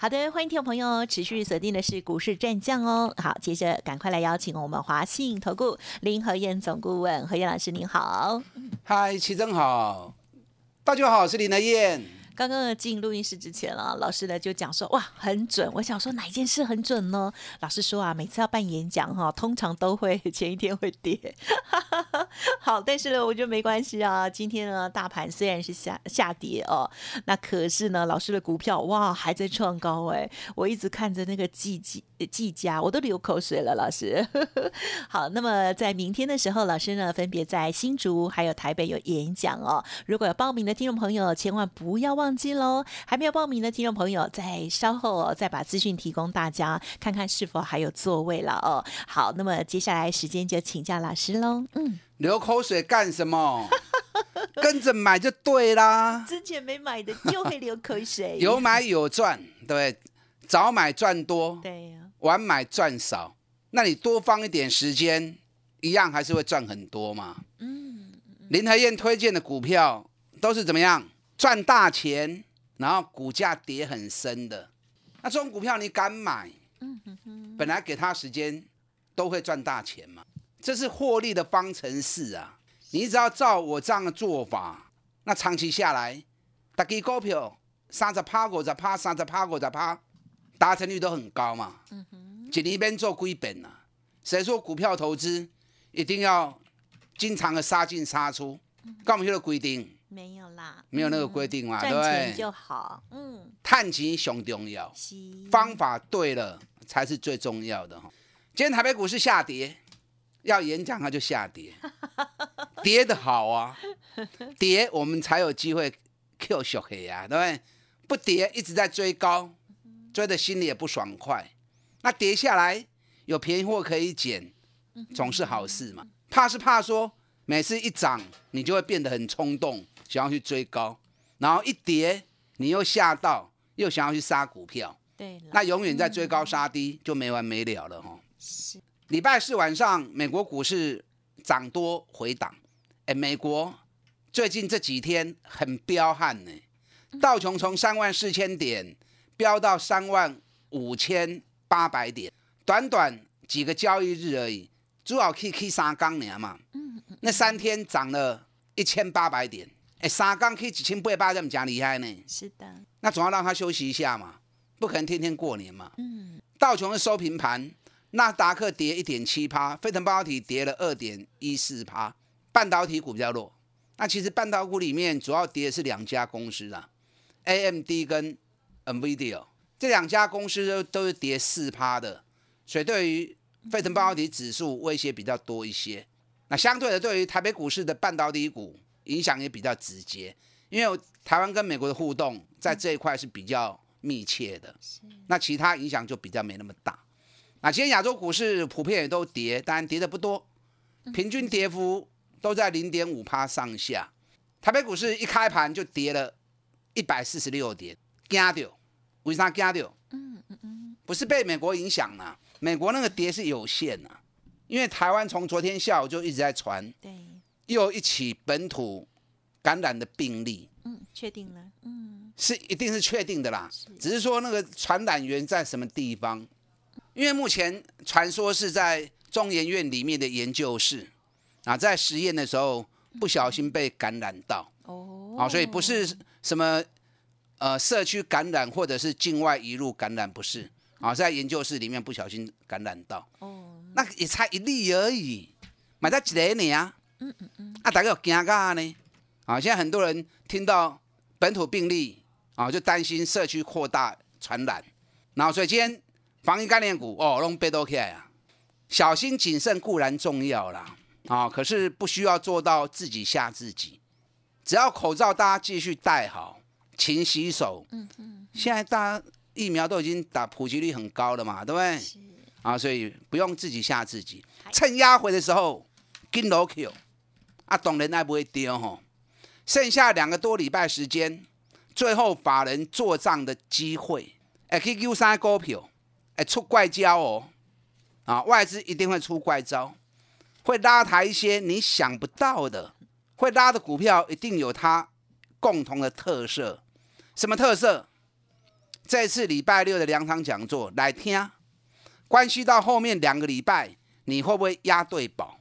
好的，欢迎听众朋友持续锁定的是股市战将哦。好，接着赶快来邀请我们华信投顾林和燕总顾问何燕老师，您好。嗨，齐正好，大家好，我是林和燕。刚刚进录音室之前啊，老师呢就讲说哇很准，我想说哪一件事很准呢？老师说啊，每次要办演讲哈，通常都会 前一天会跌。好，但是呢，我觉得没关系啊。今天呢，大盘虽然是下下跌哦，那可是呢，老师的股票哇还在创高哎，我一直看着那个季季季家，我都流口水了。老师，好，那么在明天的时候，老师呢分别在新竹还有台北有演讲哦。如果有报名的听众朋友，千万不要忘。记喽，还没有报名的听众朋友，再稍后哦，再把资讯提供大家，看看是否还有座位了哦。好，那么接下来时间就请教老师喽。嗯，流口水干什么？跟着买就对啦。之前没买的就会流口水。有买有赚，对，早买赚多，对呀，晚买赚少。那你多放一点时间，一样还是会赚很多嘛。嗯，林和燕推荐的股票都是怎么样？赚大钱，然后股价跌很深的，那这种股票你敢买？嗯哼哼，本来给他时间都会赚大钱嘛，这是获利的方程式啊！你只要照我这样的做法，那长期下来，大家股票三十趴、五十趴、三十趴、五十趴，达成率都很高嘛。嗯哼，一年做几本啊？谁说股票投资一定要经常的杀进杀出？干嘛有规定？没有啦，没有那个规定嘛，对不对？就好，嗯，探钱熊重要，方法对了才是最重要的哈。今天台北股市下跌，要演讲它就下跌，跌的好啊，跌我们才有机会 Q 小黑呀，对不对？不跌一直在追高，追的心里也不爽快。那跌下来有便宜货可以捡，总是好事嘛。怕是怕说每次一涨，你就会变得很冲动。想要去追高，然后一跌，你又吓到，又想要去杀股票，对，那永远在追高杀低，就没完没了了哈。是，礼拜四晚上美国股市涨多回档，哎，美国最近这几天很彪悍呢，道琼从三万四千点飙到三万五千八百点，短短几个交易日而已，主要 K K 三钢年嘛，嗯嗯，那三天涨了一千八百点。哎，三缸可以几千倍八，这么讲厉害呢？是的，那总要让他休息一下嘛，不可能天天过年嘛。嗯。道琼斯收平盘，纳达克跌一点七趴，费腾半导体跌了二点一四趴，半导体股比较弱。那其实半导体股里面主要跌的是两家公司啊，AMD 跟 NVIDIA 这两家公司都都是跌四趴的，所以对于费腾半导体指数威胁比较多一些。那相对的，对于台北股市的半导体股。影响也比较直接，因为台湾跟美国的互动在这一块是比较密切的，那其他影响就比较没那么大。那今天亚洲股市普遍也都跌，当然跌的不多，平均跌幅都在零点五趴上下。台北股市一开盘就跌了一百四十六点，惊掉？为啥惊掉？嗯嗯嗯，不是被美国影响了，美国那个跌是有限的，因为台湾从昨天下午就一直在传。对。又一起本土感染的病例，嗯，确定了，嗯，是一定是确定的啦，只是说那个传染源在什么地方？因为目前传说是在中研院里面的研究室啊，在实验的时候不小心被感染到，哦，啊，所以不是什么呃社区感染或者是境外移入感染，不是啊，在研究室里面不小心感染到，哦，那也才一例而已，买在几年啊？嗯嗯嗯，啊，大家有惊噶呢？啊，现在很多人听到本土病例啊，就担心社区扩大传染。然后，所以今天防疫概念股哦，弄被都起来啊。小心谨慎固然重要啦，啊，可是不需要做到自己吓自己。只要口罩大家继续戴好，勤洗手。嗯嗯。现在大家疫苗都已经打普及率很高了嘛，对不对？啊，所以不用自己吓自己。趁压回的时候。跟落去，啊，懂人爱不会丢吼。剩下两个多礼拜时间，最后法人做账的机会，哎，去救三股票，出怪招哦，啊，外资一定会出怪招，会拉抬一些你想不到的，会拉的股票一定有它共同的特色，什么特色？这次礼拜六的两场讲座来听，关系到后面两个礼拜你会不会押对宝？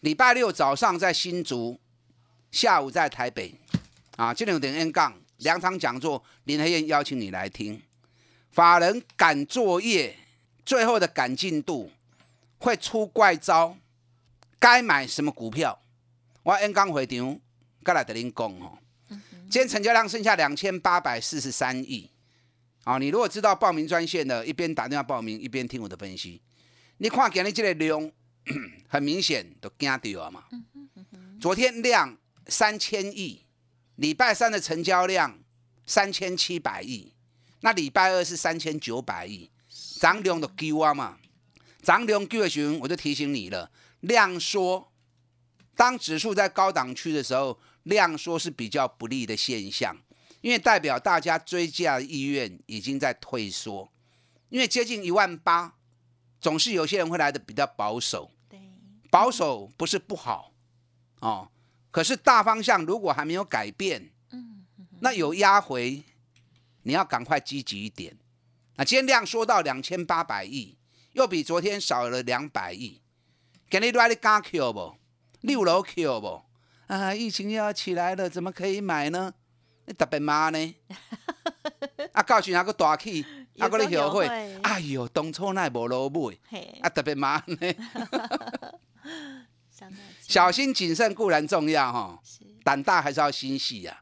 礼拜六早上在新竹，下午在台北，啊，这两点 N 杠两场讲座，林黑燕邀请你来听，法人赶作业，最后的赶进度会出怪招，该买什么股票？我 N 刚回场，刚来跟您讲哦。今天成交量剩下两千八百四十三亿。哦，你如果知道报名专线的，一边打电话报名，一边听我的分析。你看今日这个量，很明显都惊掉了嘛。昨天量三千亿，礼拜三的成交量三千七百亿，那礼拜二是三千九百亿，涨量的 Q 啊嘛。涨量丢的时候，我就提醒你了，量缩，当指数在高档区的时候，量缩是比较不利的现象。因为代表大家追价的意愿已经在退缩，因为接近一万八，总是有些人会来的比较保守。对，保守不是不好哦，可是大方向如果还没有改变，嗯，那有压回，你要赶快积极一点。那今天量缩到两千八百亿，又比昨天少了两百亿，给你来的加 Q 不？六楼 Q 不？啊，疫情要起来了，怎么可以买呢？你特别妈呢，啊，到时那个大气，啊，个你后悔，哎呦，当初那无落买，啊，特别妈呢。小心谨慎固然重要哈，胆大还是要心细呀。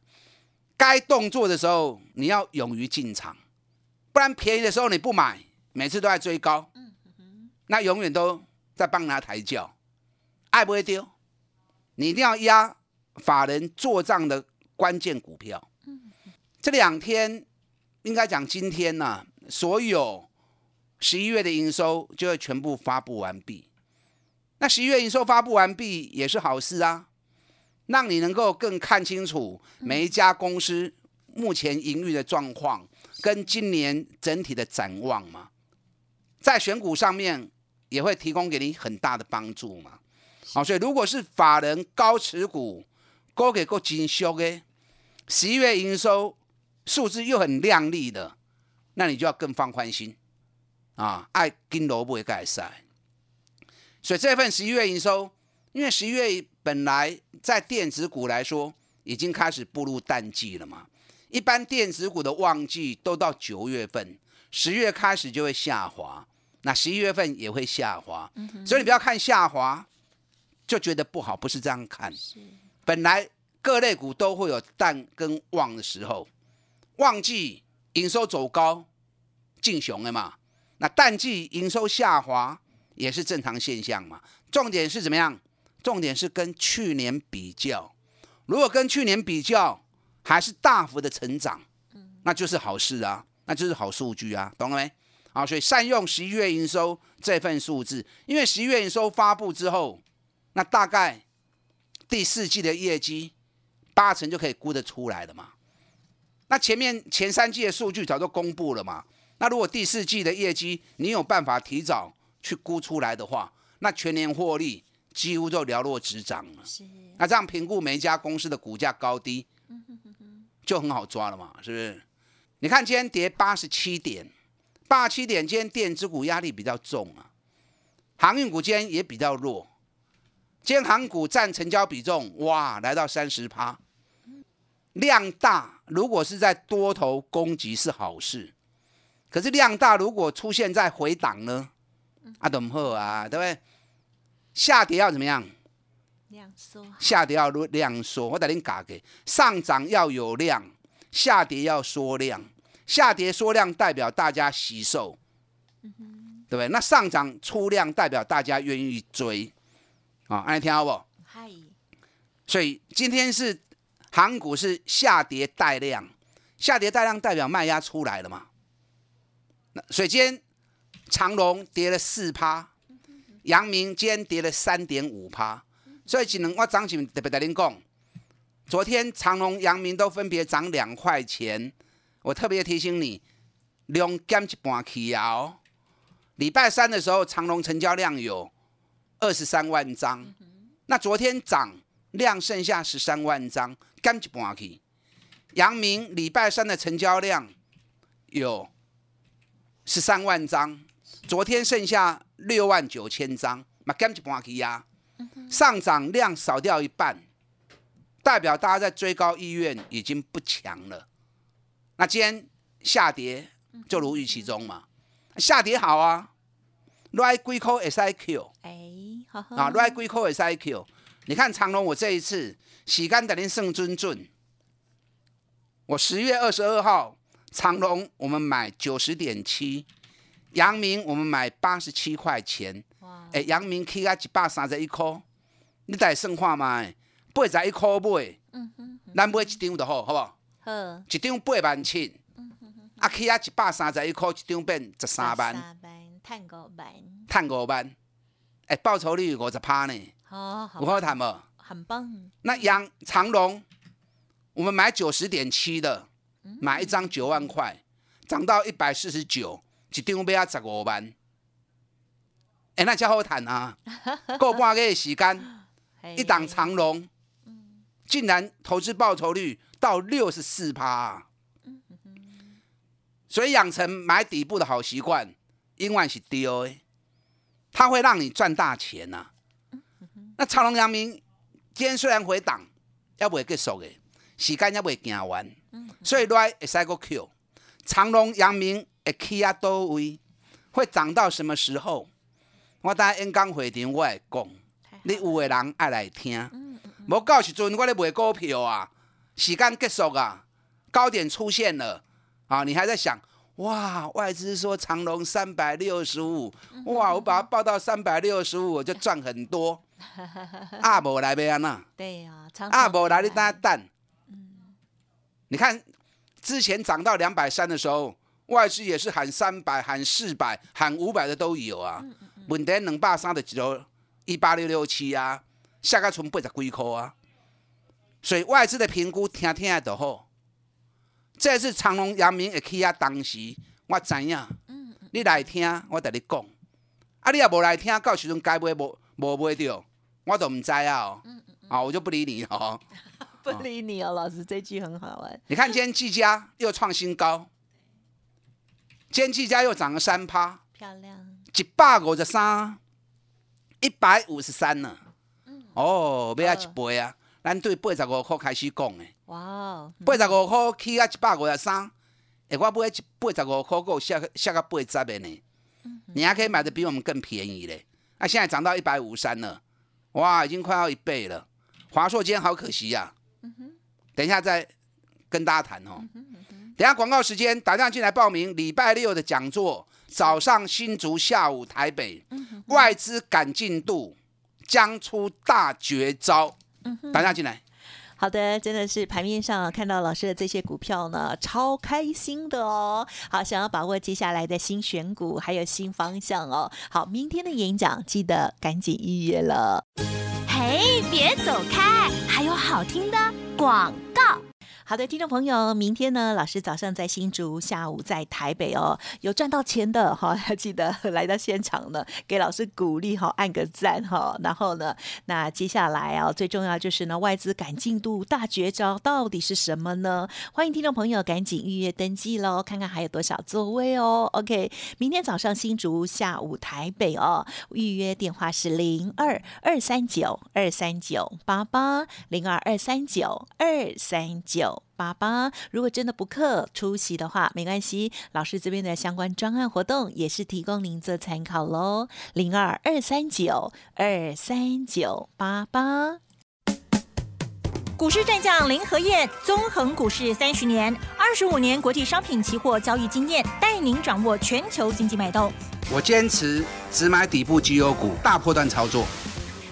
该动作的时候，你要勇于进场，不然便宜的时候你不买，每次都在追高，那永远都在帮他抬轿，爱不会丢。你一定要压法人做账的关键股票。这两天应该讲今天呢，所有十一月的营收就会全部发布完毕。那十一月营收发布完毕也是好事啊，让你能够更看清楚每一家公司目前盈余的状况跟今年整体的展望嘛。在选股上面也会提供给你很大的帮助嘛。好，所以如果是法人高持股，高给够精修的十一月营收。数字又很亮丽的，那你就要更放宽心啊！爱金萝卜也盖塞，所以这份十一月营收，因为十一月本来在电子股来说已经开始步入淡季了嘛，一般电子股的旺季都到九月份，十月开始就会下滑，那十一月份也会下滑，所以你不要看下滑就觉得不好，不是这样看。本来各类股都会有淡跟旺的时候。旺季营收走高，进熊了嘛？那淡季营收下滑也是正常现象嘛？重点是怎么样？重点是跟去年比较，如果跟去年比较还是大幅的成长，那就是好事啊，那就是好数据啊，懂了没？好，所以善用十一月营收这份数字，因为十一月营收发布之后，那大概第四季的业绩八成就可以估得出来了嘛。那前面前三季的数据早就公布了嘛？那如果第四季的业绩你有办法提早去估出来的话，那全年获利几乎就寥落指掌了。是。那这样评估每一家公司的股价高低，就很好抓了嘛？是不是？你看今天跌八十七点，八十七点，今天电子股压力比较重啊，航运股今天也比较弱，今天航股占成交比重哇，来到三十趴。量大，如果是在多头攻击是好事，可是量大如果出现在回档呢？啊，怎么好啊？对不对？下跌要怎么样？量缩。下跌要量缩，我带你讲给。上涨要有量，下跌要缩量。下跌缩量代表大家吸售，对不对？那上涨出量代表大家愿意追。啊，爱听好不？嗨。所以今天是。港股是下跌带量，下跌带量代表卖压出来了嘛？那所以今天长隆跌了四趴，阳明今天跌了三点五趴，所以只能我涨前特别跟您讲，昨天长隆、阳明都分别涨两块钱，我特别提醒你，量减一半去哦。礼拜三的时候，长隆成交量有二十三万张，那昨天涨量剩下十三万张，减一半去。阳明礼拜三的成交量有十三万张，昨天剩下六万九千张，嘛减一半去呀。上涨量少掉一半，代表大家在追高意愿已经不强了。那今天下跌就如预期中嘛，下跌好啊，right 归扣 S I Q，哎，啊，right 归扣 S I Q，你看长隆，我这一次洗干等您胜尊尊，我十月二十二号长隆我们买九十点七，阳明我们买八十七块钱。哎，阳明起啊一百三十一块，你再算看嘛？八十一块买，咱买一张就好，好不好？好，一张八万七，啊起啊一百三十一块，一张变十三万，三万赚五万，赚五万，诶，报酬率五十趴呢，好，有好谈无？很棒。那阳长隆，我们买九十点七的，买一张九万块，涨到一百四十九，一张买啊十五万。哎，那才好谈啊！过半个月时间，一档长龙，竟然投资报酬率到六十四趴。所以养成买底部的好习惯，永远是丢的，它会让你赚大钱呐。那长隆、阳明今天虽然回档，也未结束的，时间也未行完，所以来会使个 Q。长隆、阳明会起啊多位，会涨到什么时候？我等演讲会场我会讲，你有的人爱来听。无到时阵我咧卖股票啊，时间结束啊，高点出现了啊，你还在想哇，外资说长隆三百六十五，哇，我把它报到三百六十五，我就赚很多。阿无来要安那？对呀，阿无来你等下等。你看之前涨到两百三的时候，外资也是喊三百、喊四百、喊五百的都有啊。问题两百三的一条一八六六七啊，下个存八十几块啊，所以外资的评估听听就好。这次长隆、阳明会起啊，当时我知影，你来听，我跟你讲。啊，你也无来听，到时阵该买无无买着，我都唔知啊。啊，我就不理你哦。不理你哦，老师这句很好玩。你看今天技嘉又创新高，今天技嘉又涨了三趴，漂亮。一百五十三，一百五十三呢。哦，买啊一倍啊！咱对八十五块开始讲的。哇！八十五块起啊一百五十三，哎，我买一八十五块，够下下个八十的呢。你还可以买的比我们更便宜嘞。那现在涨到一百五十三了，哇，已经快要一倍了。华硕今天好可惜呀。等一下再跟大家谈哦。等下广告时间，打电话进来报名礼拜六的讲座。早上新竹，下午台北，外资赶进度，将出大绝招。打下进来。好的，真的是盘面上看到老师的这些股票呢，超开心的哦。好，想要把握接下来的新选股，还有新方向哦。好，明天的演讲记得赶紧预约了。嘿，别走开，还有好听的广告。好的，听众朋友，明天呢，老师早上在新竹，下午在台北哦，有赚到钱的哈，要 记得来到现场呢，给老师鼓励哈，按个赞哈。然后呢，那接下来啊，最重要就是呢，外资赶进度大绝招到底是什么呢？欢迎听众朋友赶紧预约登记喽，看看还有多少座位哦。OK，明天早上新竹，下午台北哦，预约电话是零二二三九二三九八八零二二三九二三九。八八，如果真的不克出席的话，没关系，老师这边的相关专案活动也是提供您做参考喽。零二二三九二三九八八，股市战将林和燕，纵横股市三十年，二十五年国际商品期货交易经验，带您掌握全球经济脉动。我坚持只买底部绩优股，大波段操作。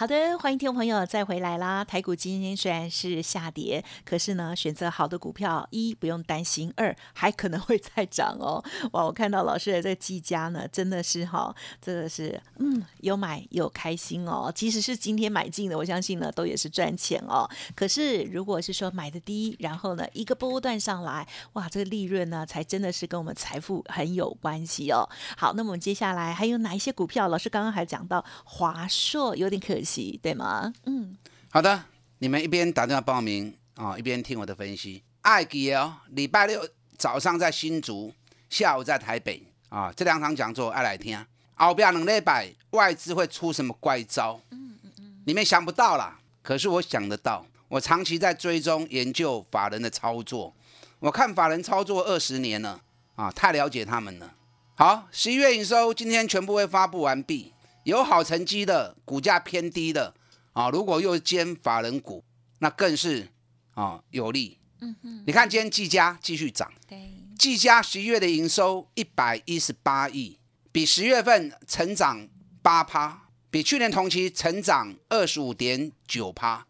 好的，欢迎听众朋友再回来啦。台股今天虽然是下跌，可是呢，选择好的股票，一不用担心，二还可能会再涨哦。哇，我看到老师的这个技嘉呢，真的是哈，真的是嗯，有买有开心哦。即使是今天买进的，我相信呢，都也是赚钱哦。可是如果是说买的低，然后呢，一个波段上来，哇，这个利润呢，才真的是跟我们财富很有关系哦。好，那么我们接下来还有哪一些股票？老师刚刚还讲到华硕，有点可惜。对吗？嗯，好的，你们一边打电话报名啊，一边听我的分析。爱记哦，礼拜六早上在新竹，下午在台北啊，这两场讲座爱来听。后边两礼拜外资会出什么怪招？嗯嗯嗯，你们想不到啦，可是我想得到。我长期在追踪研究法人的操作，我看法人操作二十年了啊，太了解他们了。好，十一月营收今天全部会发布完毕。有好成绩的股价偏低的啊，如果又兼法人股，那更是啊有利。嗯哼，你看今天技嘉继续涨，对，技嘉十一月的营收一百一十八亿，比十月份成长八趴，比去年同期成长二十五点九趴，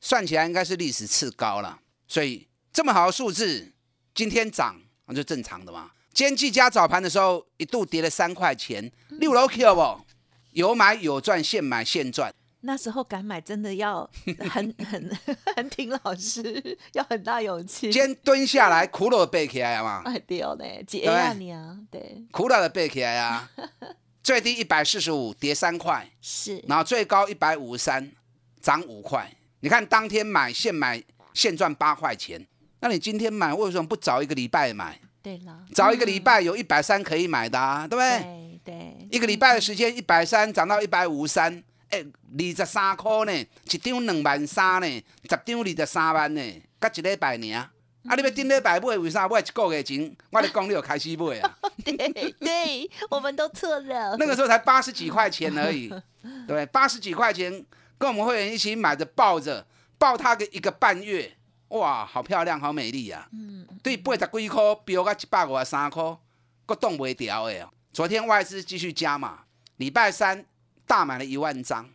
算起来应该是历史次高了。所以这么好的数字，今天涨那就正常的嘛。今天技嘉早盘的时候一度跌了三块钱，六楼 Q 不？有买有赚，现买现赚。那时候敢买，真的要很 很很挺老师，要很大勇气。先蹲下来，苦了背起来嘛。哎对哦，对，接啊你啊，对。苦了的背起来啊，最低一百四十五，跌三块。是。然后最高一百五十三，涨五块。你看当天买，现买现赚八块钱。那你今天买，为什么不早一个礼拜买？对了，早一个礼拜有一百三可以买的，啊，对不对？对，一个礼拜的时间，一百三涨到一百五十三，哎，二十三块呢，一张两万三呢，十张二十三万呢，隔一礼拜呢。啊，你要顶礼拜买，为啥买一个月前？我讲你有开始买啊？对对，我们都错了。那个时候才八十几块钱而已，对，八十几块钱，跟我们会员一起买着抱着，抱它个一个半月，哇，好漂亮，好美丽啊。嗯。对，八十几块飙到一百五十三块，搁冻袂掉的。昨天外资继续加码，礼拜三大买了一万张。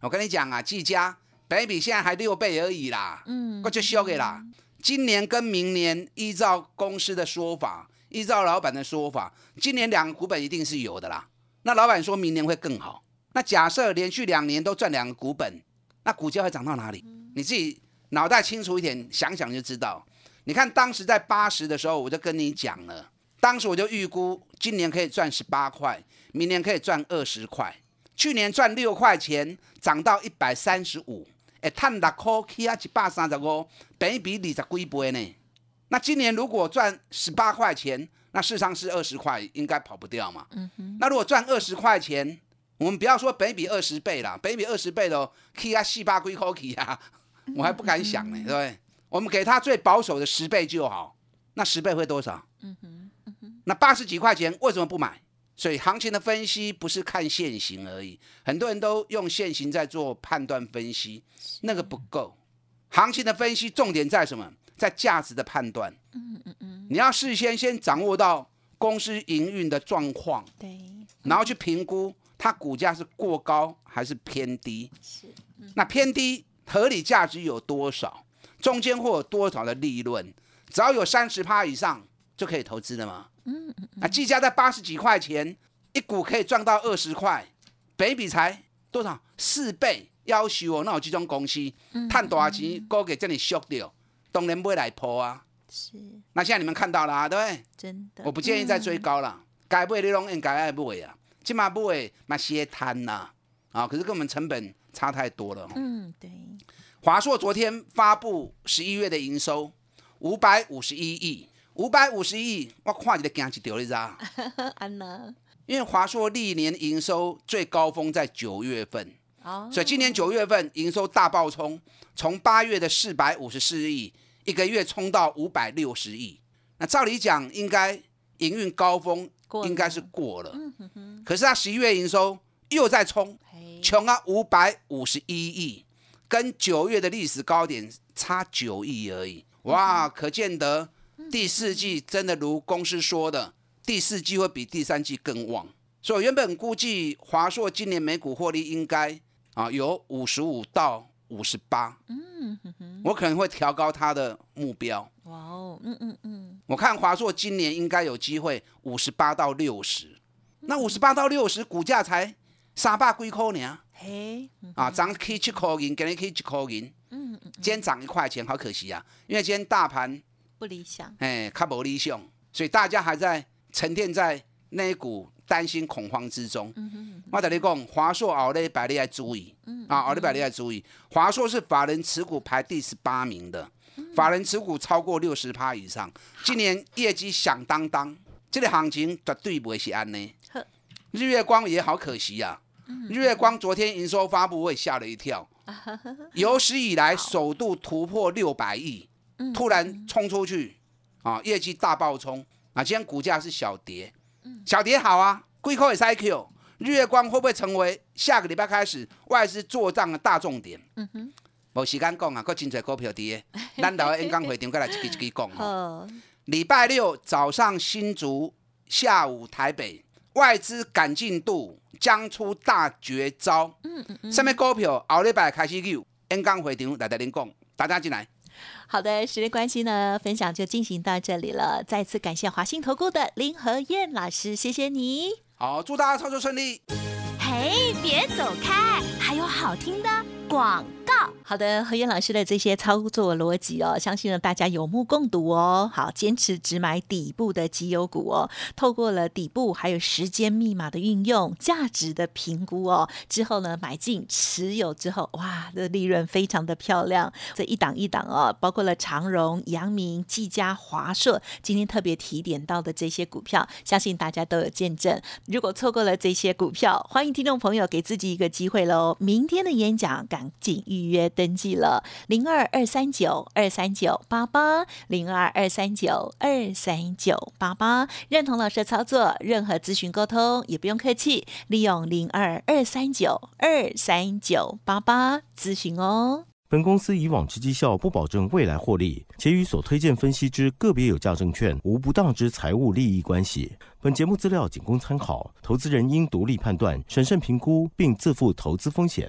我跟你讲啊，技嘉本比现在还六倍而已啦，嗯，我就修给啦。今年跟明年，依照公司的说法，依照老板的说法，今年两个股本一定是有的啦。那老板说明年会更好。那假设连续两年都赚两个股本，那股价会涨到哪里？你自己脑袋清楚一点，想想就知道。你看当时在八十的时候，我就跟你讲了。当时我就预估今年可以赚十八块，明年可以赚二十块。去年赚六块钱，涨到一百三十五，哎，赚六块起啊，一百三十五，比比二十几倍呢。那今年如果赚十八块钱，那市场是二十块，应该跑不掉嘛。嗯哼。那如果赚二十块钱，我们不要说北比二十倍啦，北比二十倍的起啊，四百几块起啊，我还不敢想呢，对不对？我们给他最保守的十倍就好，那十倍会多少？嗯哼。那八十几块钱为什么不买？所以行情的分析不是看现行而已，很多人都用现行在做判断分析，那个不够。行情的分析重点在什么？在价值的判断。嗯嗯嗯。你要事先先掌握到公司营运的状况，对，然后去评估它股价是过高还是偏低。是。那偏低合理价值有多少？中间会有多少的利润？只要有三十趴以上就可以投资的吗？嗯嗯，那计价在八十几块钱一股，可以赚到二十块，北比才多少四倍？要求哦，那有这种公司，赚多少钱，高给这里缩掉，当然不会来破啊。是，那现在你们看到了啊，对不对？真的，我不建议再追高了，该买你拢应该爱买啊，起码不会买些摊呐啊。可是跟我们成本差太多了。嗯，对。华硕昨天发布十一月的营收五百五十一亿。五百五十亿，我看你的惊一条，你知道？安娜，因为华硕历年营收最高峰在九月份，哦。所以今年九月份营收大爆冲，从八月的四百五十四亿，一个月冲到五百六十亿。那照理讲，应该营运高峰应该是过了，嗯哼哼，可是他十一月营收又在冲，嘿。穷啊五百五十一亿，跟九月的历史高点差九亿而已。哇，可见得第四季真的如公司说的，第四季会比第三季更旺。所以原本估计华硕今年每股获利应该啊有五十五到五十八，嗯我可能会调高它的目标。哇哦，嗯嗯嗯，我看华硕今年应该有机会五十八到六十，那五十八到六十股价才三百几块呢。嘿，嗯啊，涨七块银，今天可以一块银，嗯嗯，今天涨一块钱，好可惜啊！因为今天大盘不理想，哎较无理想，所以大家还在沉淀在那一股担心恐慌之中。嗯哼，我跟你讲，华硕奥利百利要注意，嗯啊，奥利百利要注意，华硕是法人持股排第十八名的，嗯。法人持股超过六十趴以上，今年业绩响当当，这个行情绝对不会是安呢。日月光也好可惜呀、日月光昨天营收发布，我也吓了一跳，有史以来首度突破六百亿，嗯突然冲出去，啊，业绩大爆冲，啊，今天股价是小跌，小跌好啊，贵扣也是 IQ，日月光会不会成为下个礼拜开始外资做账的大重点？嗯哼，无时间讲啊，佫真侪股票跌，咱留喺演讲会场，过来一支一支讲哦。礼拜六早上新竹，下午台北，外资赶进度将出大绝招。嗯嗯嗯，什么股票后礼拜开始有演讲会场来带您讲，大家进来。好的，时间关系呢，分享就进行到这里了。再次感谢华信投顾的林和燕老师，谢谢你。好，祝大家操作顺利。嘿，别走开，还有好听的广告。好的，何燕老师的这些操作逻辑哦，相信呢大家有目共睹哦。好，坚持只买底部的绩优股哦，透过了底部还有时间密码的运用、价值的评估哦，之后呢买进持有之后，哇，这利润非常的漂亮。这一档一档哦，包括了长荣、阳明、技嘉、华硕，今天特别提点到的这些股票，相信大家都有见证。如果错过了这些股票，欢迎听众朋友给自己一个机会喽。明天的演讲赶紧预约登记了，零二二三九二三九八八，零二二三九二三九八八。认同老师的操作，任何咨询沟通也不用客气，利用零二二三九二三九八八咨询哦。本公司以往之绩效不保证未来获利，且与所推荐分析之个别有价证券无不当之财务利益关系。本节目资料仅供参考，投资人应独立判断、审慎评估，并自负投资风险。